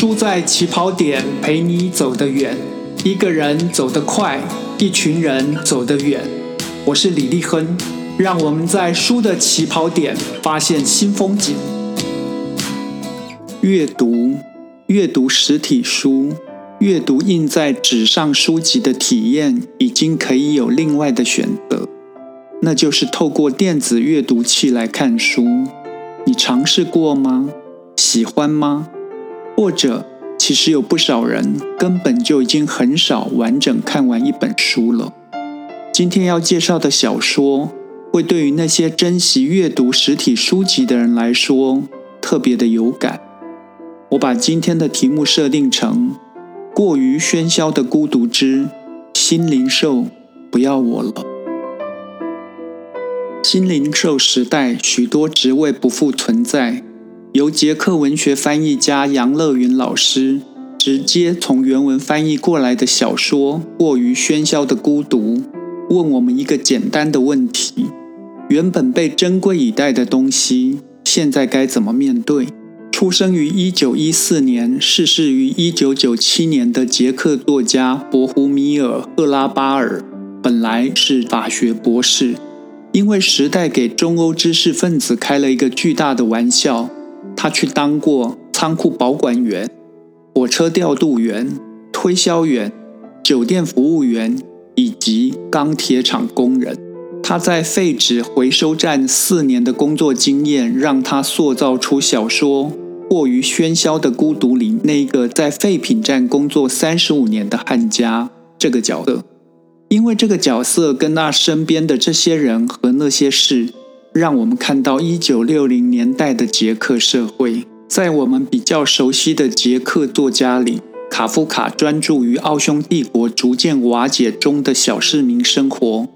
输在起跑点，陪你走得远。一个人走得快，一群人走得远。我是李立亨，让我们在书的起跑点发现新风景。阅读，阅读实体书，阅读印在纸上书籍的体验，已经可以有另外的选择，那就是透过电子阅读器来看书。你尝试过吗？喜欢吗？或者，其实有不少人根本就已经很少完整看完一本书了。今天要介绍的小说，会对于那些珍惜阅读实体书籍的人来说特别的有感。我把今天的题目设定成“过于喧嚣的孤独之新零售，不要我了”。新零售时代，许多职位不复存在。由捷克文学翻译家杨乐云老师直接从原文翻译过来的小说《过于喧嚣的孤独》，问我们一个简单的问题：原本被珍贵以待的东西，现在该怎么面对？出生于一九一四年、逝世于一九九七年的捷克作家博胡米尔·赫拉巴尔，本来是法学博士，因为时代给中欧知识分子开了一个巨大的玩笑。他去当过仓库保管员、火车调度员、推销员、酒店服务员以及钢铁厂工人。他在废纸回收站四年的工作经验，让他塑造出小说《过于喧嚣的孤独》里那个在废品站工作三十五年的汉家这个角色。因为这个角色跟那身边的这些人和那些事。让我们看到一九六零年代的捷克社会，在我们比较熟悉的捷克作家里，卡夫卡专注于奥匈帝国逐渐瓦解中的小市民生活；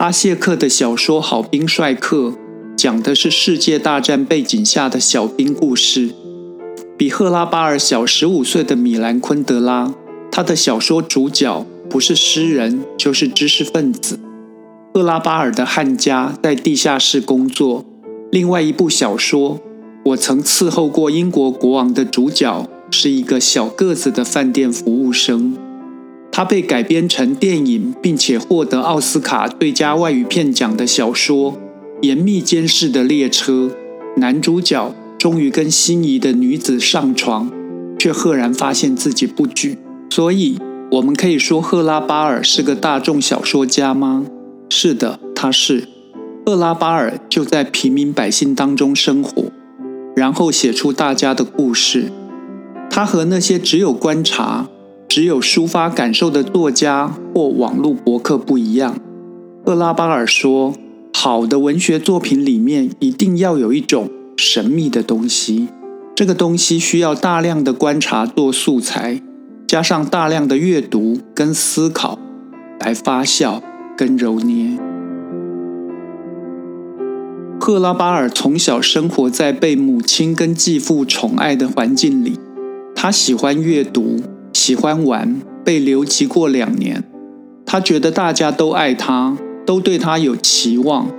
阿谢克的小说《好兵帅克》讲的是世界大战背景下的小兵故事；比赫拉巴尔小十五岁的米兰昆德拉，他的小说主角不是诗人，就是知识分子。赫拉巴尔的汉家在地下室工作。另外一部小说《我曾伺候过英国国王》的主角是一个小个子的饭店服务生。他被改编成电影，并且获得奥斯卡最佳外语片奖的小说《严密监视的列车》。男主角终于跟心仪的女子上床，却赫然发现自己不举。所以，我们可以说赫拉巴尔是个大众小说家吗？是的，他是厄拉巴尔，就在平民百姓当中生活，然后写出大家的故事。他和那些只有观察、只有抒发感受的作家或网络博客不一样。厄拉巴尔说：“好的文学作品里面一定要有一种神秘的东西，这个东西需要大量的观察做素材，加上大量的阅读跟思考来发酵。”跟揉捏。赫拉巴尔从小生活在被母亲跟继父宠爱的环境里，他喜欢阅读，喜欢玩，被留级过两年。他觉得大家都爱他，都对他有期望。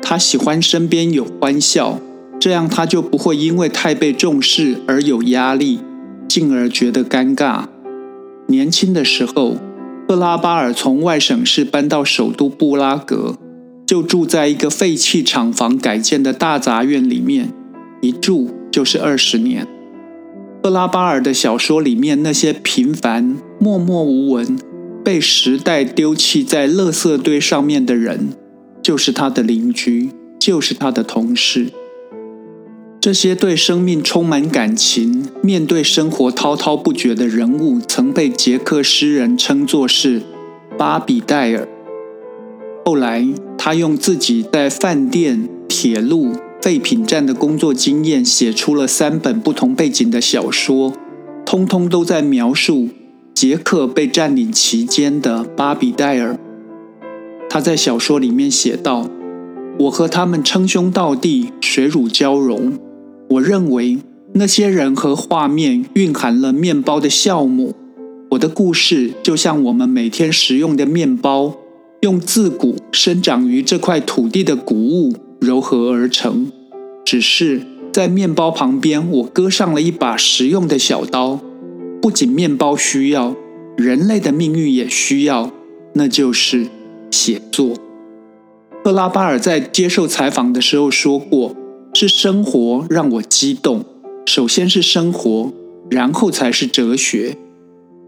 他喜欢身边有欢笑，这样他就不会因为太被重视而有压力，进而觉得尴尬。年轻的时候。赫拉巴尔从外省市搬到首都布拉格，就住在一个废弃厂房改建的大杂院里面，一住就是二十年。赫拉巴尔的小说里面那些平凡、默默无闻、被时代丢弃在垃圾堆上面的人，就是他的邻居，就是他的同事。这些对生命充满感情、面对生活滔滔不绝的人物，曾被捷克诗人称作是巴比戴尔。后来，他用自己在饭店、铁路、废品站的工作经验，写出了三本不同背景的小说，通通都在描述捷克被占领期间的巴比戴尔。他在小说里面写道：“我和他们称兄道弟，水乳交融。”我认为那些人和画面蕴含了面包的酵母。我的故事就像我们每天食用的面包，用自古生长于这块土地的谷物糅合而成。只是在面包旁边，我搁上了一把实用的小刀，不仅面包需要，人类的命运也需要，那就是写作。赫拉巴尔在接受采访的时候说过：“是生活让我激动，首先是生活，然后才是哲学。”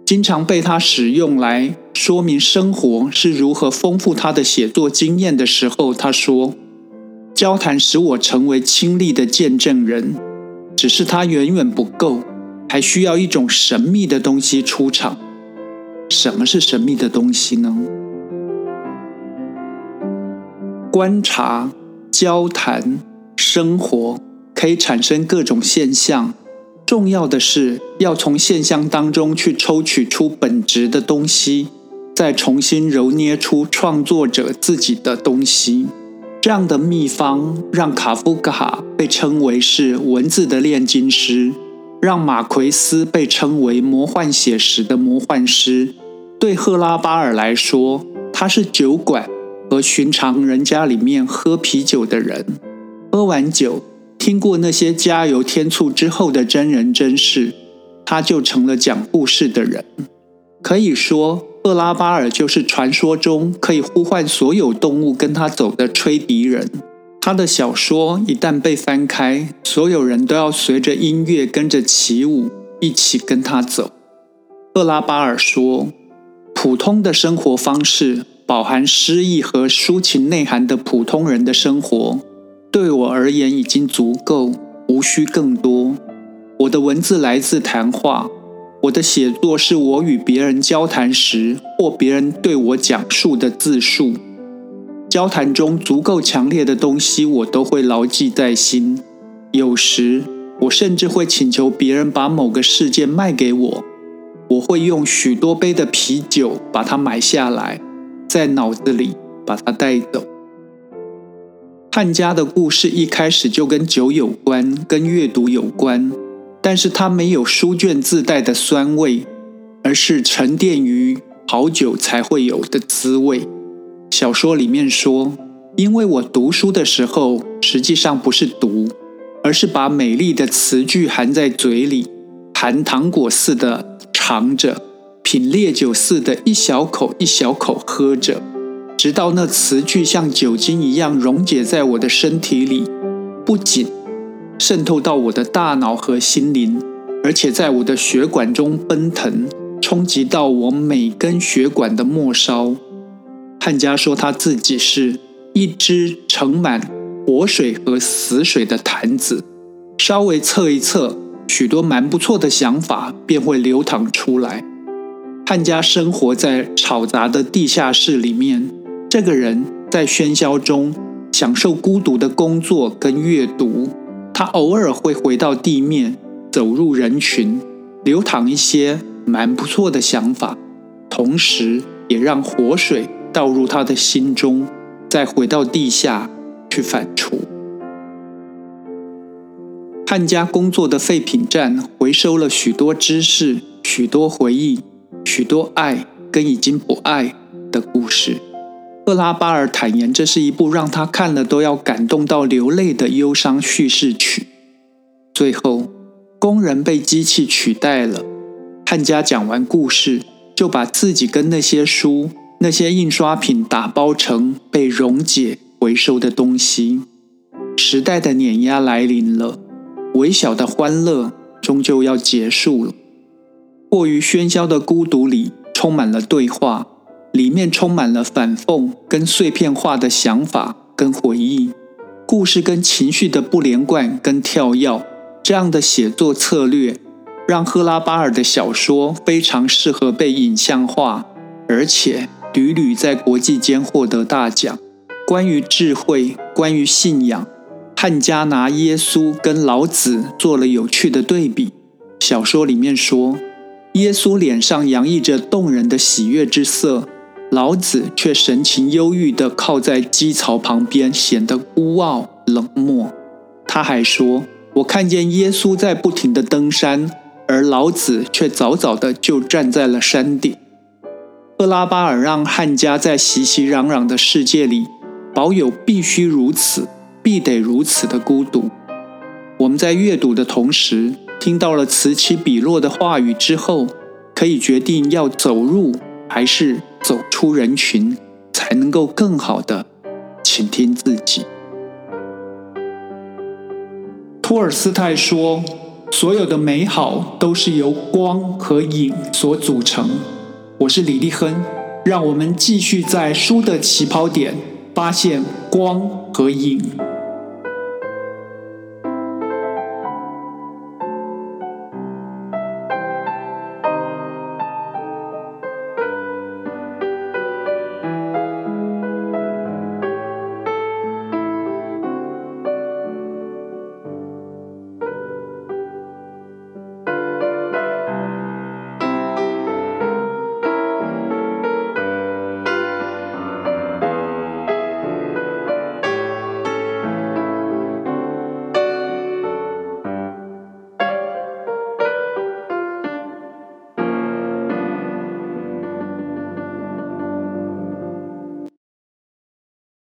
经常被他使用来说明生活是如何丰富他的写作经验的时候，他说：“交谈使我成为亲历的见证人，只是它远远不够。”还需要一种神秘的东西出场。什么是神秘的东西呢？观察、交谈、生活可以产生各种现象。重要的是要从现象当中去抽取出本质的东西，再重新揉捏出创作者自己的东西。这样的秘方让卡夫卡被称为是文字的炼金师。让马奎斯被称为魔幻写实的魔幻师，对赫拉巴尔来说，他是酒馆和寻常人家里面喝啤酒的人。喝完酒，听过那些加油添醋之后的真人真事，他就成了讲故事的人。可以说，赫拉巴尔就是传说中可以呼唤所有动物跟他走的吹笛人。他的小说一旦被翻开，所有人都要随着音乐跟着起舞，一起跟他走。赫拉巴尔说：“普通的生活方式，饱含诗意和抒情内涵的普通人的生活，对我而言已经足够，无需更多。我的文字来自谈话，我的写作是我与别人交谈时，或别人对我讲述的自述。”交谈中足够强烈的东西，我都会牢记在心。有时，我甚至会请求别人把某个事件卖给我。我会用许多杯的啤酒把它买下来，在脑子里把它带走。汉家的故事一开始就跟酒有关，跟阅读有关，但是它没有书卷自带的酸味，而是沉淀于好酒才会有的滋味。小说里面说，因为我读书的时候，实际上不是读，而是把美丽的词句含在嘴里，含糖果似的尝着，品烈酒似的一小口一小口喝着，直到那词句像酒精一样溶解在我的身体里，不仅渗透到我的大脑和心灵，而且在我的血管中奔腾，冲击到我每根血管的末梢。汉家说他自己是一只盛满活水和死水的坛子，稍微测一测，许多蛮不错的想法便会流淌出来。汉家生活在吵杂的地下室里面，这个人在喧嚣中享受孤独的工作跟阅读。他偶尔会回到地面，走入人群，流淌一些蛮不错的想法，同时也让活水。倒入他的心中，再回到地下去反刍。汉家工作的废品站回收了许多知识、许多回忆、许多爱跟已经不爱的故事。赫拉巴尔坦言，这是一部让他看了都要感动到流泪的忧伤叙事曲。最后，工人被机器取代了。汉家讲完故事，就把自己跟那些书。那些印刷品打包成被溶解回收的东西，时代的碾压来临了，微小的欢乐终究要结束了。过于喧嚣的孤独里充满了对话，里面充满了反讽跟碎片化的想法跟回忆，故事跟情绪的不连贯跟跳跃。这样的写作策略，让赫拉巴尔的小说非常适合被影像化，而且。屡屡在国际间获得大奖。关于智慧，关于信仰，汉家拿耶稣跟老子做了有趣的对比。小说里面说，耶稣脸上洋溢着动人的喜悦之色，老子却神情忧郁地靠在基槽旁边，显得孤傲冷漠。他还说：“我看见耶稣在不停地登山，而老子却早早地就站在了山顶。”赫拉巴尔让汉家在熙熙攘攘的世界里保有必须如此、必得如此的孤独。我们在阅读的同时，听到了此起彼落的话语之后，可以决定要走入还是走出人群，才能够更好的倾听自己。托尔斯泰说：“所有的美好都是由光和影所组成。”我是李立亨，让我们继续在书的起跑点发现光和影。